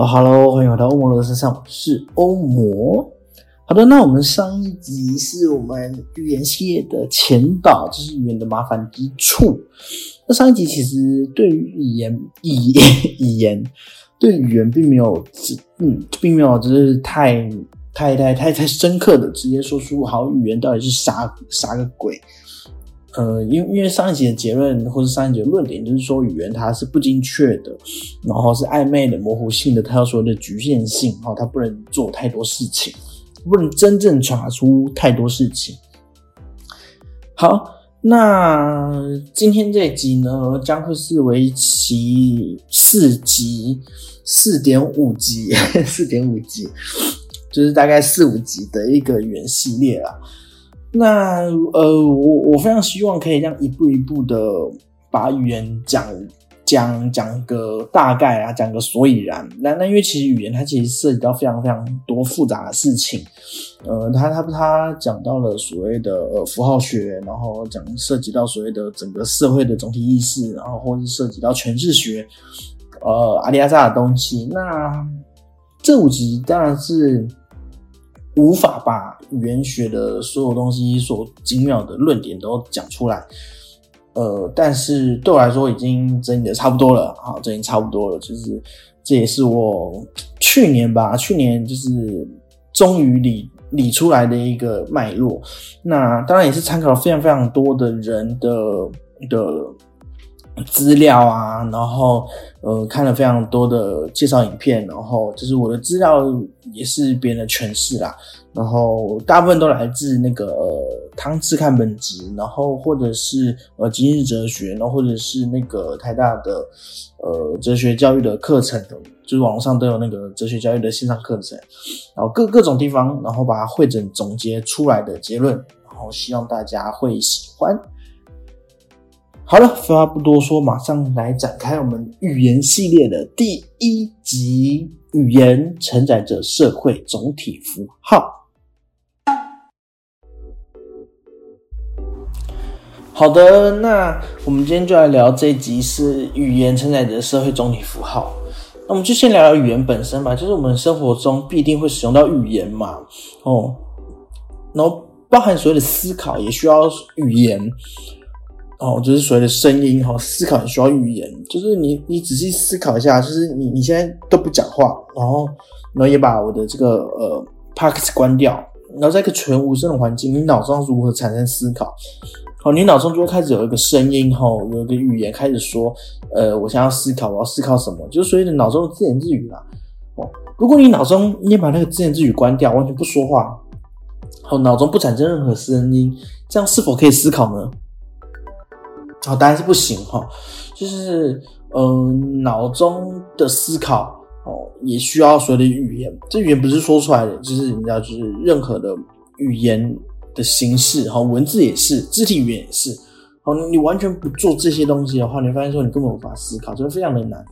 Hello，Hello，欢迎回到欧魔的身上，我是欧魔。好的，那我们上一集是我们语言系列的前导，就是语言的麻烦之处。那上一集其实对于语言、语语言对语言并没有，嗯，并没有就是太、太、太、太、太深刻的直接说出好语言到底是啥啥个鬼。呃，因因为上一集的结论或者上一集的论点就是说语言它是不精确的，然后是暧昧的、模糊性的，它要说的局限性，然后它不能做太多事情。不能真正查出太多事情。好，那今天这集呢，将会是为期四集，四点五集，四点五集，就是大概四五集的一个原系列了。那呃，我我非常希望可以这样一步一步的把语言讲。讲讲个大概啊，讲个所以然。那那因为其实语言它其实涉及到非常非常多复杂的事情。呃，他他他讲到了所谓的呃符号学，然后讲涉及到所谓的整个社会的总体意识，然后或是涉及到诠释学，呃阿里亚扎的东西。那这五集当然是无法把语言学的所有东西所精妙的论点都讲出来。呃，但是对我来说已经整理的差不多了，好，整理差不多了，就是这也是我去年吧，去年就是终于理理出来的一个脉络。那当然也是参考了非常非常多的人的的资料啊，然后呃看了非常多的介绍影片，然后就是我的资料也是别人的诠释啦。然后大部分都来自那个呃汤次看本质，然后或者是呃今日哲学，然后或者是那个台大的呃哲学教育的课程，就是网上都有那个哲学教育的线上课程，然后各各种地方，然后把它汇整总结出来的结论，然后希望大家会喜欢。好了，废话不多说，马上来展开我们语言系列的第一集：语言承载着社会总体符号。好的，那我们今天就来聊这一集是语言承载着社会总体符号。那我们就先聊聊语言本身吧，就是我们生活中必定会使用到语言嘛，哦，然后包含所谓的思考也需要语言，哦，就是所谓的声音哈，思考也需要语言，就是你你仔细思考一下，就是你你现在都不讲话，然后然后也把我的这个呃 parks 关掉，然后在一个全无声的环境，你脑中如何产生思考？好，你脑中就会开始有一个声音，哈，有一个语言开始说，呃，我想要思考，我要思考什么，就是所谓的脑中的自言自语啦。哦，如果你脑中你也把那个自言自语关掉，完全不说话，好，脑中不产生任何声音，这样是否可以思考呢？好，当然是不行，哈，就是，嗯，脑中的思考，哦，也需要所有的语言，这语言不是说出来的，就是你知道，就是任何的语言。的形式，哈，文字也是，肢体语言也是，好，你完全不做这些东西的话，你会发现说你根本无法思考，这个非常的难。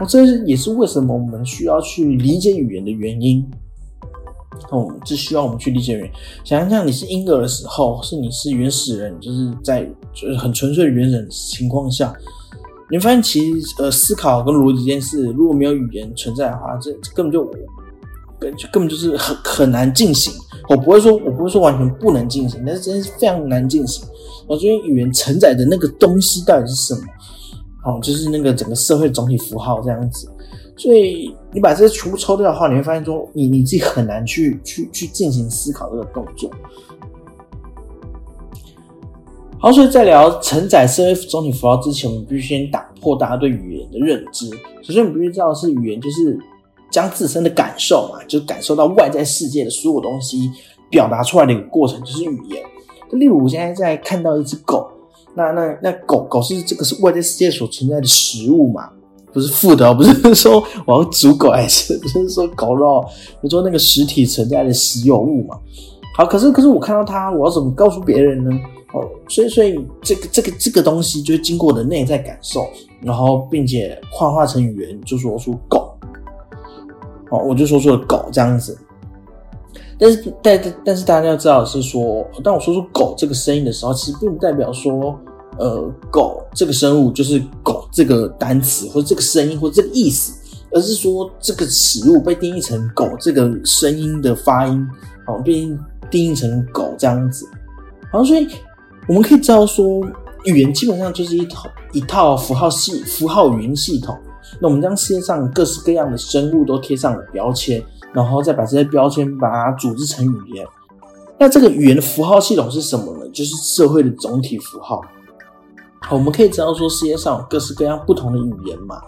哦，这也是为什么我们需要去理解语言的原因。哦，这需要我们去理解语言。想象你是婴儿的时候，是你是原始人，就是在就是很纯粹的原始人情况下，你发现其实呃思考跟逻辑这件事，如果没有语言存在的话，这根本就根根本就是很很难进行。我不会说，我不会说完全不能进行，但是真的是非常难进行。我觉得语言承载的那个东西到底是什么？哦，就是那个整个社会总体符号这样子。所以你把这些全部抽掉的话，你会发现说，你你自己很难去去去进行思考这个动作。好，所以在聊承载社会总体符号之前，我们必须先打破大家对语言的认知。首先，我们必须知道是语言就是。将自身的感受嘛，就感受到外在世界的所有东西表达出来的一个过程，就是语言。例如，我现在在看到一只狗，那那那狗狗是这个是外在世界所存在的食物嘛？不是负的，不是说我要煮狗，还是不是说狗肉，比如说那个实体存在的实有物嘛。好，可是可是我看到它，我要怎么告诉别人呢？哦，所以所以这个这个这个东西就是经过我的内在感受，然后并且幻化成语言，就说出狗。哦，我就说出了狗这样子。但是但但是大家要知道是说，当我说出狗这个声音的时候，其实并不代表说。呃，狗这个生物就是狗这个单词，或者这个声音，或者这个意思，而是说这个食物被定义成狗这个声音的发音，好，被定义成狗这样子。好，所以我们可以知道说，语言基本上就是一套一套符号系符号语音系统。那我们将世界上各式各样的生物都贴上了标签，然后再把这些标签把它组织成语言。那这个语言的符号系统是什么呢？就是社会的总体符号。我们可以知道说，世界上有各式各样不同的语言嘛。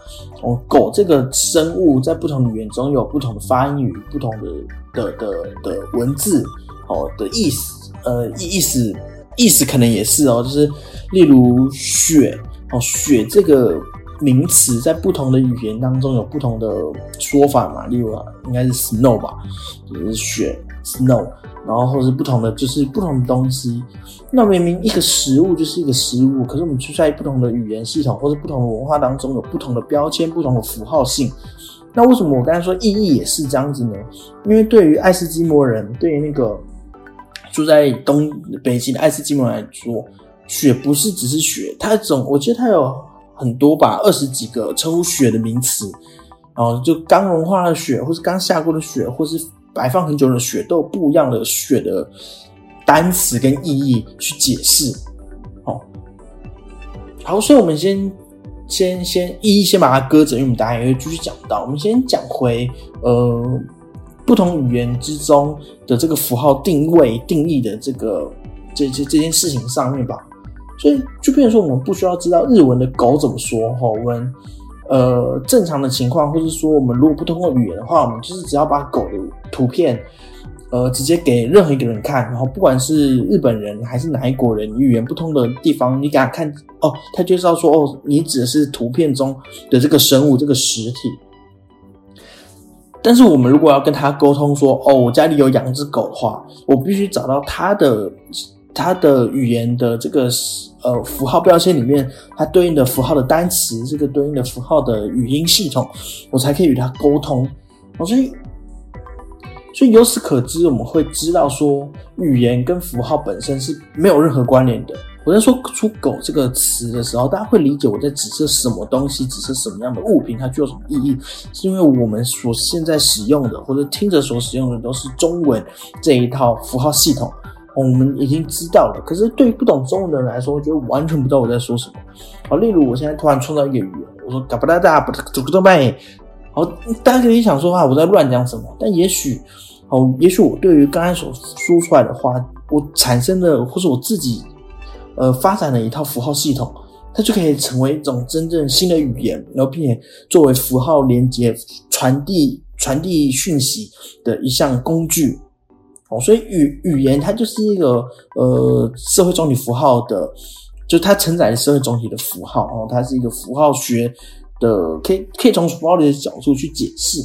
哦，狗这个生物在不同语言中有不同的发音与不同的的的的文字哦的意思，呃意思意思可能也是哦，就是例如雪哦雪这个名词在不同的语言当中有不同的说法嘛。例如应该是 snow 吧，就是雪 snow。然后或是不同的，就是不同的东西。那明明一个食物就是一个食物，可是我们却在不同的语言系统或者不同的文化当中有不同的标签、不同的符号性。那为什么我刚才说意义也是这样子呢？因为对于爱斯基摩人，对于那个住在东北极的爱斯基摩人来说，雪不是只是雪，它总我觉得它有很多吧，二十几个称呼雪的名词。啊就刚融化的雪，或是刚下过的雪，或是。摆放很久的雪都有不一样的雪的单词跟意义去解释，哦，好，所以我们先先先一一先把它搁着，因为我们大家也会继续讲到。我们先讲回呃不同语言之中的这个符号定位定义的这个这这这件事情上面吧。所以就变成说，我们不需要知道日文的狗怎么说，哈，我们。呃，正常的情况，或者说我们如果不通过语言的话，我们就是只要把狗的图片，呃，直接给任何一个人看，然后不管是日本人还是哪一国人，语言不通的地方，你给他看，哦，他就知道说，哦，你指的是图片中的这个生物，这个实体。但是我们如果要跟他沟通说，哦，我家里有养只狗的话，我必须找到他的。它的语言的这个呃符号标签里面，它对应的符号的单词，这个对应的符号的语音系统，我才可以与它沟通。所以，所以由此可知，我们会知道说，语言跟符号本身是没有任何关联的。我在说出“狗”这个词的时候，大家会理解我在指涉什么东西，指涉什么样的物品，它具有什么意义，是因为我们所现在使用的或者听着所使用的都是中文这一套符号系统。我们已经知道了，可是对于不懂中文的人来说，我觉得完全不知道我在说什么。好，例如我现在突然创造一个语言，我说“嘎巴哒哒不走个动拜”，好，大家可以想说啊，我在乱讲什么？但也许，哦，也许我对于刚才所说出来的话，我产生的或是我自己呃发展的一套符号系统，它就可以成为一种真正新的语言，然后并且作为符号连接、传递、传递讯息的一项工具。所以语语言它就是一个呃社会总体符号的，就它承载的社会总体的符号哦，它是一个符号学的，可以可以从符号的角度去解释。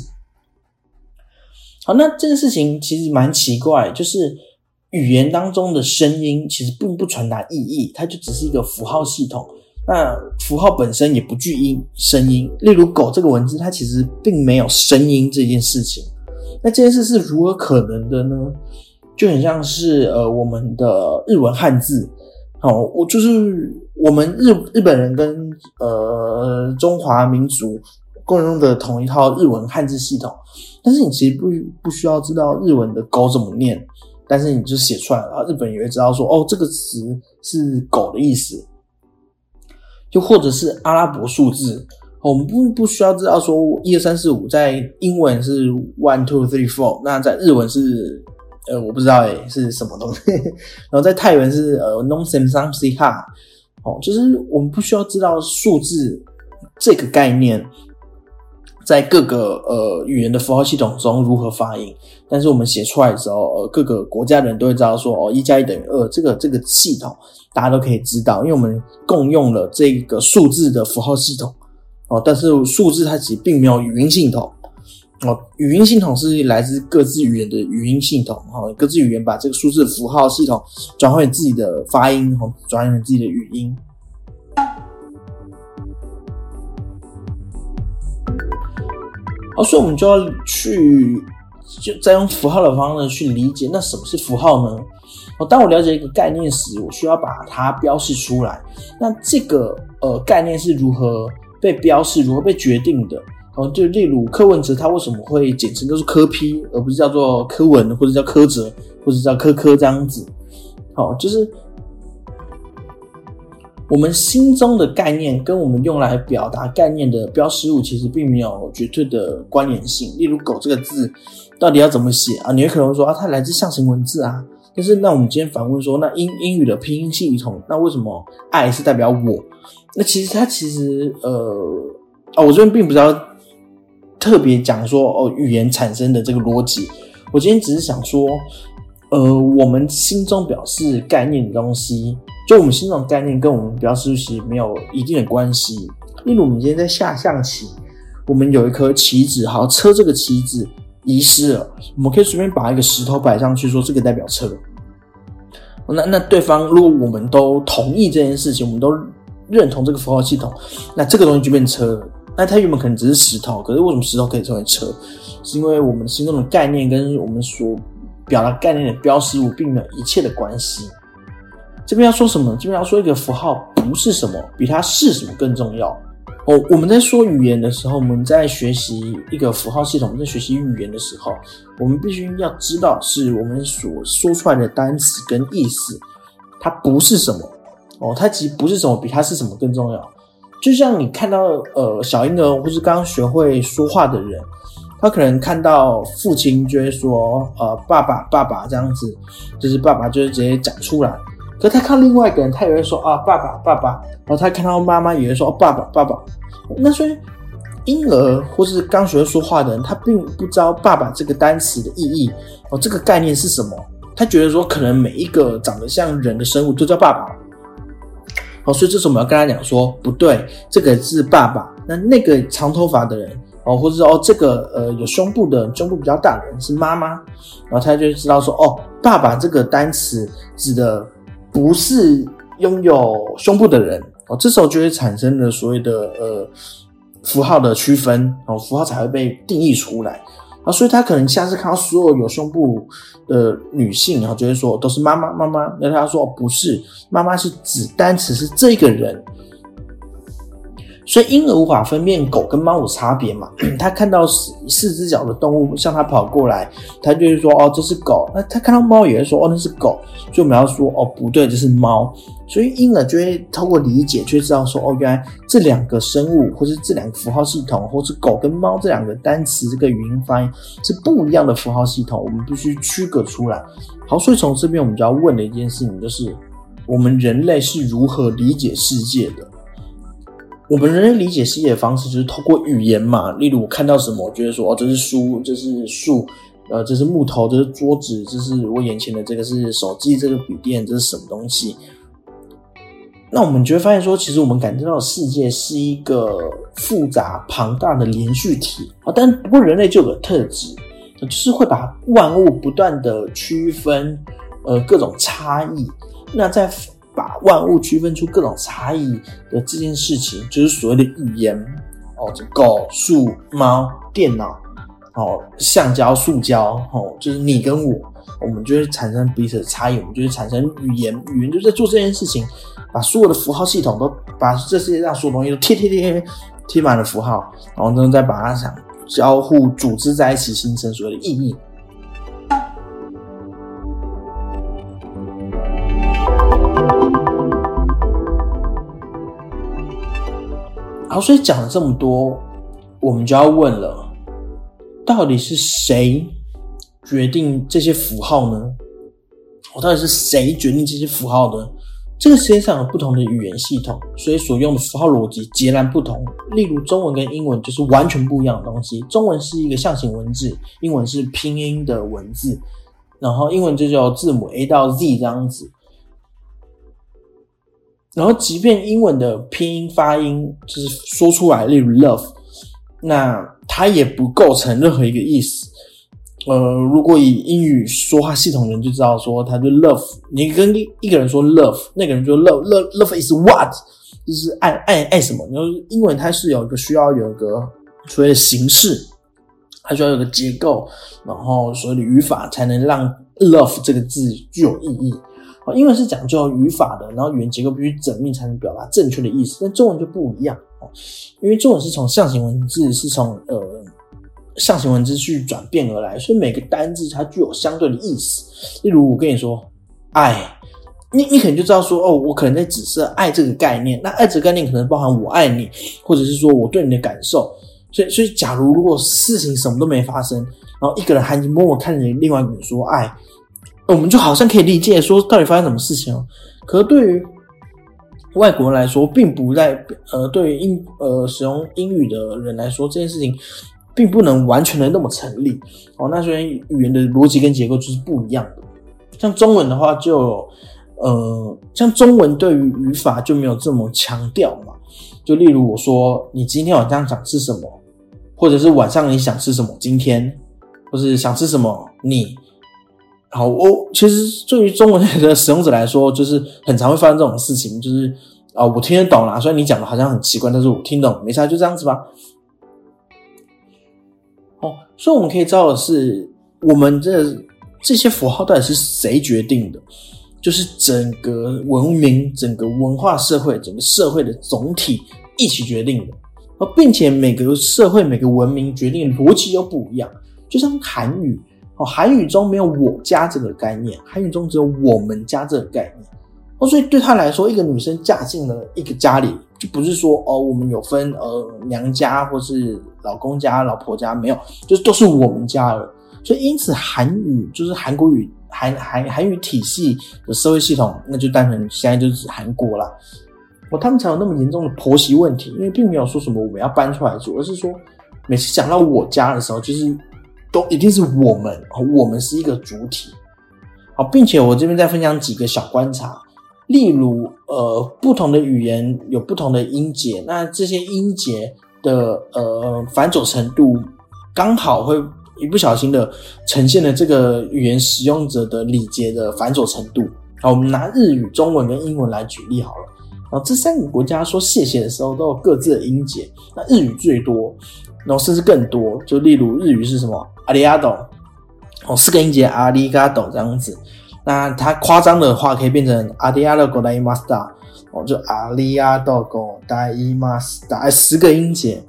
好，那这件事情其实蛮奇怪，就是语言当中的声音其实并不传达意义，它就只是一个符号系统。那符号本身也不具音声音，例如“狗”这个文字，它其实并没有声音这件事情。那这件事是如何可能的呢？就很像是呃，我们的日文汉字，好，我就是我们日日本人跟呃中华民族共用的同一套日文汉字系统。但是你其实不不需要知道日文的狗怎么念，但是你就写出来了，日本也会知道说哦，这个词是狗的意思。又或者是阿拉伯数字。我们不不需要知道说一二三四五在英文是 one two three four，那在日文是呃我不知道诶是什么东西，然后在泰文是呃 non sem sam si ha，哦，就是我们不需要知道数字这个概念在各个呃语言的符号系统中如何发音，但是我们写出来的时候，呃各个国家的人都会知道说哦一加一等于二，这个这个系统大家都可以知道，因为我们共用了这个数字的符号系统。哦，但是数字它其实并没有语音系统。哦，语音系统是来自各自语言的语音系统，哈，各自语言把这个数字符号系统转换成自己的发音，哈，转换成自己的语音。好，所以我们就要去，就再用符号的方式去理解，那什么是符号呢？哦，当我了解一个概念时，我需要把它标示出来。那这个呃概念是如何被标示，如何被决定的？哦，就例如柯文哲，他为什么会简称就是柯批，而不是叫做柯文，或者叫柯哲，或者叫柯柯这样子？好，就是我们心中的概念跟我们用来表达概念的标识物，其实并没有绝对的关联性。例如“狗”这个字，到底要怎么写啊？你有可能说啊，它来自象形文字啊。但是，那我们今天反问说，那英英语的拼音系统，那为什么“爱”是代表我？那其实它其实呃啊，我这边并不知道。特别讲说哦，语言产生的这个逻辑，我今天只是想说，呃，我们心中表示概念的东西，就我们心中概念跟我们表示其实没有一定的关系。例如，我们今天在下象棋，我们有一颗棋子，好，车这个棋子遗失了，我们可以随便把一个石头摆上去，说这个代表车。那那对方如果我们都同意这件事情，我们都认同这个符号系统，那这个东西就变车了。那它原本可能只是石头，可是为什么石头可以成为车？是因为我们心中的概念跟我们所表达概念的标识物并没有一切的关系。这边要说什么？这边要说一个符号不是什么，比它是什么更重要。哦，我们在说语言的时候，我们在学习一个符号系统，在学习语言的时候，我们必须要知道，是我们所说出来的单词跟意思，它不是什么。哦，它其实不是什么，比它是什么更重要。就像你看到呃小婴儿或是刚学会说话的人，他可能看到父亲就会说呃爸爸爸爸这样子，就是爸爸就是直接讲出来。可他看另外一个人，他也会说啊爸爸爸爸，然后他看到妈妈也会说哦爸爸爸爸。那所以婴儿或是刚学会说话的人，他并不知道爸爸这个单词的意义哦，这个概念是什么？他觉得说可能每一个长得像人的生物都叫爸爸。哦，所以这时候我们要跟他讲说，不对，这个是爸爸。那那个长头发的人，哦，或者哦，这个呃有胸部的，胸部比较大的人是妈妈。然后他就知道说，哦，爸爸这个单词指的不是拥有胸部的人。哦，这时候就会产生了所谓的呃符号的区分，哦，符号才会被定义出来。啊，所以他可能下次看到所有有胸部的女性，然后就会说都是妈妈妈妈。那他说不是，妈妈是指单词是这个人。所以婴儿无法分辨狗跟猫有差别嘛？他看到四四只脚的动物向他跑过来，他就会说哦这是狗。那他看到猫也会说哦那是狗。所以我们要说哦不对这是猫。所以婴儿就会透过理解，就会知道说哦原来这两个生物，或是这两个符号系统，或是狗跟猫这两个单词这个语音发音是不一样的符号系统，我们必须区隔出来。好，所以从这边我们就要问的一件事情就是，我们人类是如何理解世界的？我们人类理解世界的方式就是透过语言嘛，例如我看到什么，我觉得说哦，这是书，这是树，呃，这是木头，这是桌子，这是我眼前的这个是手机，这个笔电，这是什么东西？那我们就会发现说，其实我们感知到的世界是一个复杂庞大的连续体啊。但不过人类就有个特质，就是会把万物不断的区分，呃，各种差异。那在万物区分出各种差异的这件事情，就是所谓的语言哦，这狗、树、猫、电脑哦，橡胶、塑胶哦，就是你跟我，我们就会产生彼此的差异，我们就会产生语言，语言就在做这件事情，把所有的符号系统都把这世界上所有东西都贴贴贴贴满了符号，然后呢再把它想交互组织在一起，形成所谓的意义。所以讲了这么多，我们就要问了：到底是谁决定这些符号呢？我到底是谁决定这些符号的？这个世界上有不同的语言系统，所以所用的符号逻辑截然不同。例如，中文跟英文就是完全不一样的东西。中文是一个象形文字，英文是拼音的文字，然后英文就叫字母 A 到 Z 这样子。然后即便英文的拼音发音就是说出来，例如 love，那它也不构成任何一个意思。呃，如果以英语说话系统人就知道说，他就 love，你跟一个人说 love，那个人就 love love love is what，就是爱爱爱什么？然后英文它是有一个需要有一个所谓的形式，它需要有个结构，然后所谓的语法才能让 love 这个字具有意义。英文是讲究语法的，然后语言结构必须缜密才能表达正确的意思。但中文就不一样哦，因为中文是从象形文字，是从呃。象形文字去转变而来，所以每个单字它具有相对的意思。例如，我跟你说“爱”，你你可能就知道说，哦，我可能在指涉爱这个概念。那爱这个概念可能包含我爱你，或者是说我对你的感受。所以，所以假如如果事情什么都没发生，然后一个人含情脉脉看着另外一个人说爱，我们就好像可以理解说到底发生什么事情哦。可是对于外国人来说，并不在呃，对于英呃使用英语的人来说，这件事情。并不能完全的那么成立哦。那虽然语言的逻辑跟结构就是不一样的，像中文的话，就呃，像中文对于语法就没有这么强调嘛。就例如我说你今天晚上想吃什么，或者是晚上你想吃什么，今天或是想吃什么你。好，我其实对于中文的使用者来说，就是很常会发生这种事情，就是啊，我听得懂啦，虽然你讲的好像很奇怪，但是我听懂，没差，就这样子吧。哦，所以我们可以知道的是，我们这这些符号到底是谁决定的？就是整个文明、整个文化社会、整个社会的总体一起决定的。而并且每个社会、每个文明决定的逻辑又不一样。就像韩语，哦，韩语中没有“我家”这个概念，韩语中只有“我们家”这个概念。哦，所以对他来说，一个女生嫁进了一个家里，就不是说哦，我们有分呃娘家或是老公家、老婆家，没有，就是都是我们家了。所以因此，韩语就是韩国语、韩韩韩语体系的社会系统，那就单纯现在就指韩国了。哦，他们才有那么严重的婆媳问题，因为并没有说什么我们要搬出来住，而是说每次讲到我家的时候，就是都一定是我们，我们是一个主体。好，并且我这边再分享几个小观察。例如，呃，不同的语言有不同的音节，那这些音节的呃繁琐程度，刚好会一不小心的呈现了这个语言使用者的礼节的繁琐程度。好，我们拿日语、中文跟英文来举例好了。啊这三个国家说谢谢的时候都有各自的音节，那日语最多，然后甚至更多。就例如日语是什么阿里阿斗，哦，四个音节阿里嘎斗这样子。那它夸张的话，可以变成阿迪亚多狗大伊马斯达哦，就阿里亚多狗大伊马斯达，十个音节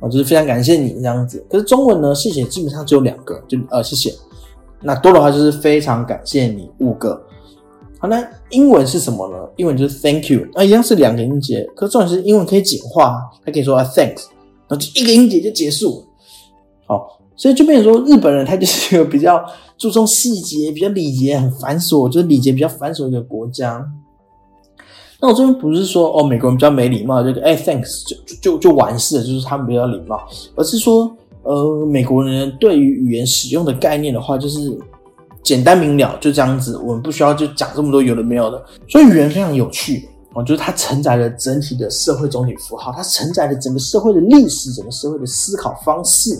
哦，就是非常感谢你这样子。可是中文呢，谢谢基本上只有两个，就呃谢谢。那多的话就是非常感谢你五个。好，那英文是什么呢？英文就是 Thank you，那一样是两个音节。可是重点是英文可以简化，它可以说 Thanks，然后就一个音节就结束。好。所以就变成说，日本人他就是一个比较注重细节、比较礼节很繁琐，就是礼节比较繁琐一个国家。那我这边不是说哦，美国人比较没礼貌，就哎，thanks 就就就完事了，就是他们比较礼貌，而是说，呃，美国人对于语言使用的概念的话，就是简单明了，就这样子，我们不需要就讲这么多有的没有的。所以语言非常有趣，就是它承载了整体的社会总体符号，它承载了整个社会的历史、整个社会的思考方式。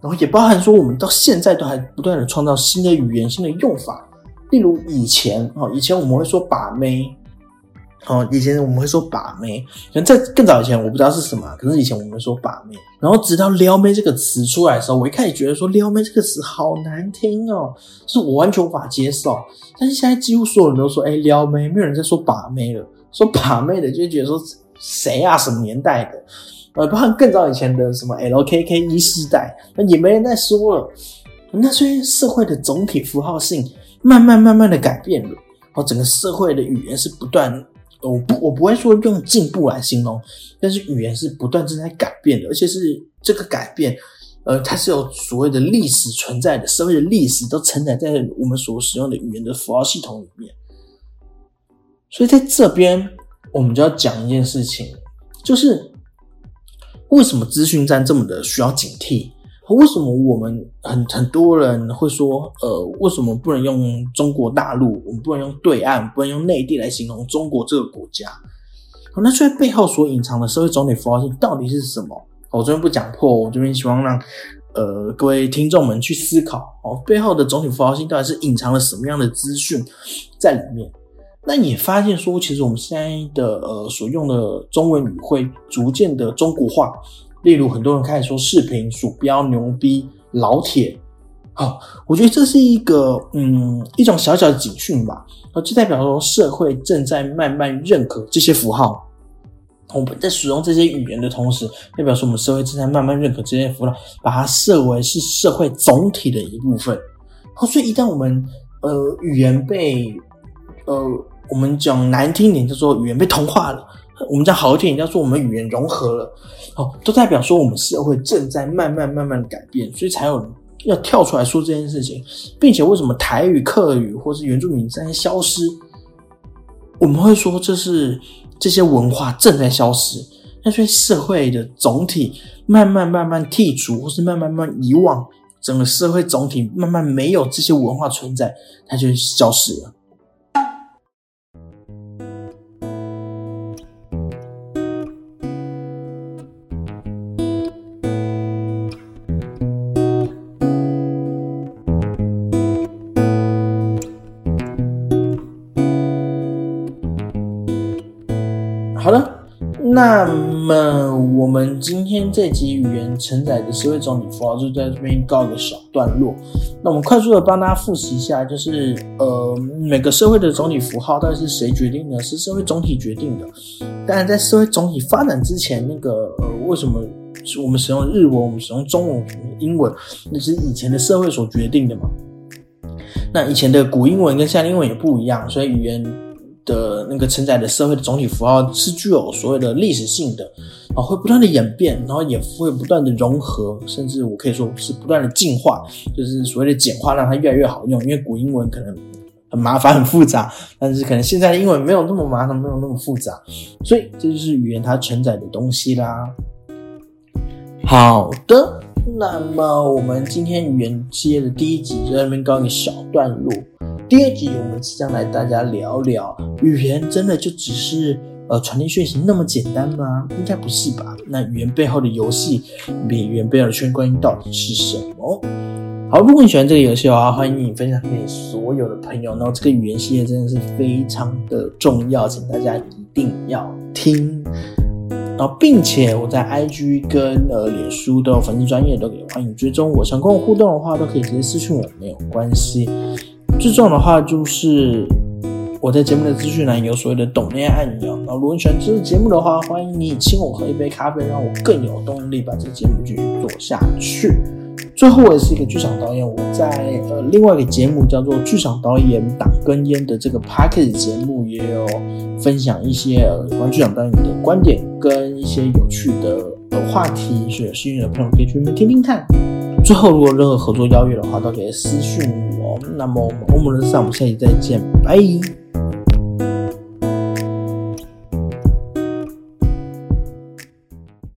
然后也包含说，我们到现在都还不断的创造新的语言、新的用法。例如以前哦，以前我们会说把妹，哦，以前我们会说把妹。可能在更早以前，我不知道是什么，可是以前我们说把妹。然后直到撩妹这个词出来的时候，我一开始觉得说撩妹这个词好难听哦，是我完全无法接受。但是现在几乎所有人都说，哎，撩妹，没有人在说把妹了。说把妹的就觉得说谁啊，什么年代的？呃，包括更早以前的什么 LKK 一世代，那也没人再说了。那虽然社会的总体符号性慢慢慢慢的改变了，哦，整个社会的语言是不断，我不我不会说用进步来形容，但是语言是不断正在改变的，而且是这个改变，呃，它是有所谓的历史存在的，社会的历史都承载在我们所使用的语言的符号系统里面。所以在这边，我们就要讲一件事情，就是。为什么资讯站这么的需要警惕？为什么我们很很多人会说，呃，为什么不能用中国大陆，我们不能用对岸，不能用内地来形容中国这个国家？那在背后所隐藏的社会总体符号性到底是什么？我这边不讲破，我这边希望让呃各位听众们去思考哦，背后的总体符号性到底是隐藏了什么样的资讯在里面？那也发现说，其实我们现在的呃所用的中文语会逐渐的中国化。例如，很多人开始说视频、鼠标、牛逼、老铁，好，我觉得这是一个嗯一种小小的警讯吧。就代表说社会正在慢慢认可这些符号。我们在使用这些语言的同时，代表说我们社会正在慢慢认可这些符号，把它设为是社会总体的一部分。好，所以一旦我们呃语言被呃我们讲难听点，就说语言被同化了。我们讲好一点，叫做我们语言融合了，哦，都代表说我们社会正在慢慢慢慢改变，所以才有要跳出来说这件事情，并且为什么台语、客语或是原住民在消失？我们会说这是这些文化正在消失，那所以社会的总体慢慢慢慢剔除，或是慢慢慢慢遗忘，整个社会总体慢慢没有这些文化存在，它就消失了。么我们今天这集语言承载的社会总体符号就在这边告一个小段落。那我们快速的帮大家复习一下，就是呃，每个社会的总体符号到底是谁决定的？是社会总体决定的。当然，在社会总体发展之前，那个呃，为什么我们使用日文，我们使用中文、英文，那是以前的社会所决定的嘛？那以前的古英文跟现代英文也不一样，所以语言。的那个承载的社会的总体符号是具有所谓的历史性的啊，会不断的演变，然后也会不断的融合，甚至我可以说是不断的进化，就是所谓的简化，让它越来越好用。因为古英文可能很麻烦、很复杂，但是可能现在的英文没有那么麻烦，没有那么复杂，所以这就是语言它承载的东西啦。好的，那么我们今天语言系列的第一集就在那边告一个小段落。第二集我们即将来大家聊聊，语言真的就只是呃传递讯息那么简单吗？应该不是吧？那语言背后的游戏，语言背后的圈观音到底是什么？好，如果你喜欢这个游戏的话，欢迎你分享给所有的朋友。然后这个语言系列真的是非常的重要，请大家一定要听。然后，并且我在 IG 跟呃脸书都有粉丝专业，都可以欢迎追踪我。想跟我互动的话，都可以直接私信我，没有关系。最重要的话就是我在节目的资讯栏有所谓的懂内按钮。然后如果你喜欢这个节目的话，欢迎你请我喝一杯咖啡，让我更有动力把这个节目继续做下去。最后，我也是一个剧场导演，我在呃另外一个节目叫做《剧场导演党根烟》的这个 p a c k a g e 节目，也有分享一些有关于剧场导演的观点跟一些有趣的有话题，是有兴趣的朋友可以去听听看。最后，如果任何合作邀约的话，都可以私信我。那么，我们的上，我们下期再见，拜。